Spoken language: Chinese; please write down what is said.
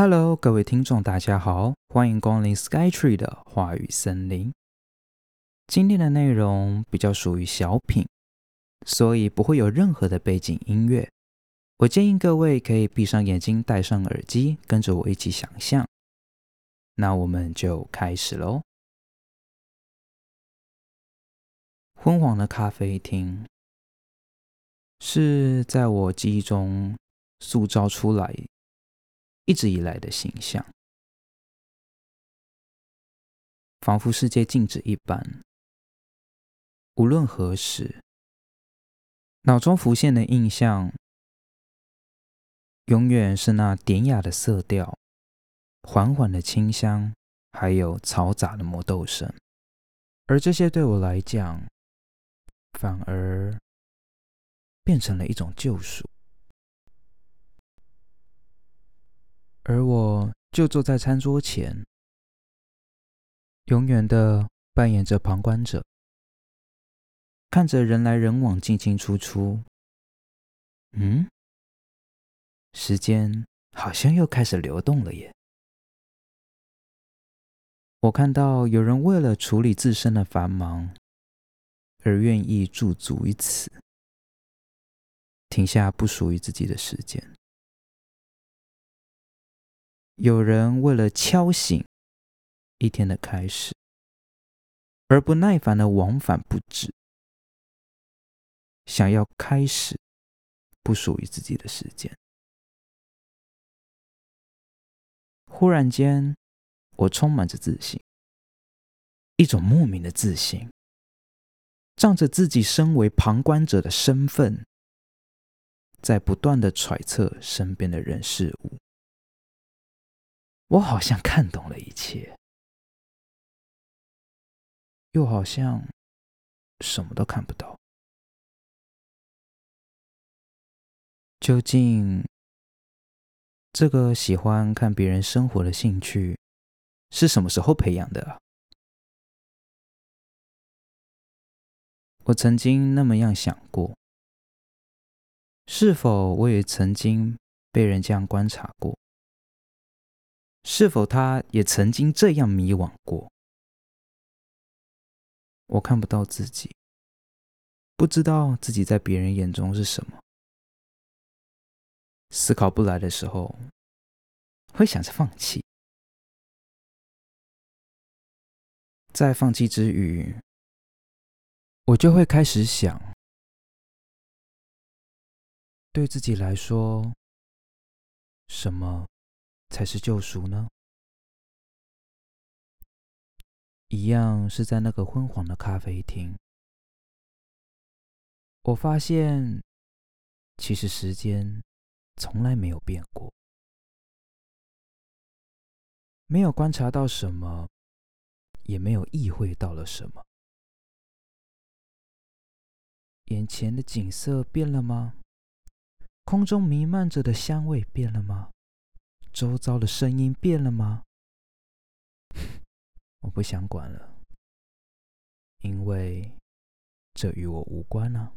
Hello，各位听众，大家好，欢迎光临 Skytree 的话语森林。今天的内容比较属于小品，所以不会有任何的背景音乐。我建议各位可以闭上眼睛，戴上耳机，跟着我一起想象。那我们就开始喽。昏黄的咖啡厅是在我记忆中塑造出来。一直以来的形象，仿佛世界静止一般。无论何时，脑中浮现的印象，永远是那典雅的色调、缓缓的清香，还有嘈杂的磨豆声。而这些对我来讲，反而变成了一种救赎。而我就坐在餐桌前，永远的扮演着旁观者，看着人来人往、进进出出。嗯，时间好像又开始流动了耶！我看到有人为了处理自身的繁忙，而愿意驻足于此，停下不属于自己的时间。有人为了敲醒一天的开始，而不耐烦的往返不止，想要开始不属于自己的时间。忽然间，我充满着自信，一种莫名的自信，仗着自己身为旁观者的身份，在不断的揣测身边的人事物。我好像看懂了一切，又好像什么都看不到。究竟这个喜欢看别人生活的兴趣是什么时候培养的啊？我曾经那么样想过，是否我也曾经被人这样观察过？是否他也曾经这样迷惘过？我看不到自己，不知道自己在别人眼中是什么。思考不来的时候，会想着放弃。在放弃之余，我就会开始想：对自己来说，什么？才是救赎呢？一样是在那个昏黄的咖啡厅，我发现，其实时间从来没有变过，没有观察到什么，也没有意会到了什么。眼前的景色变了吗？空中弥漫着的香味变了吗？周遭的声音变了吗？我不想管了，因为这与我无关啊。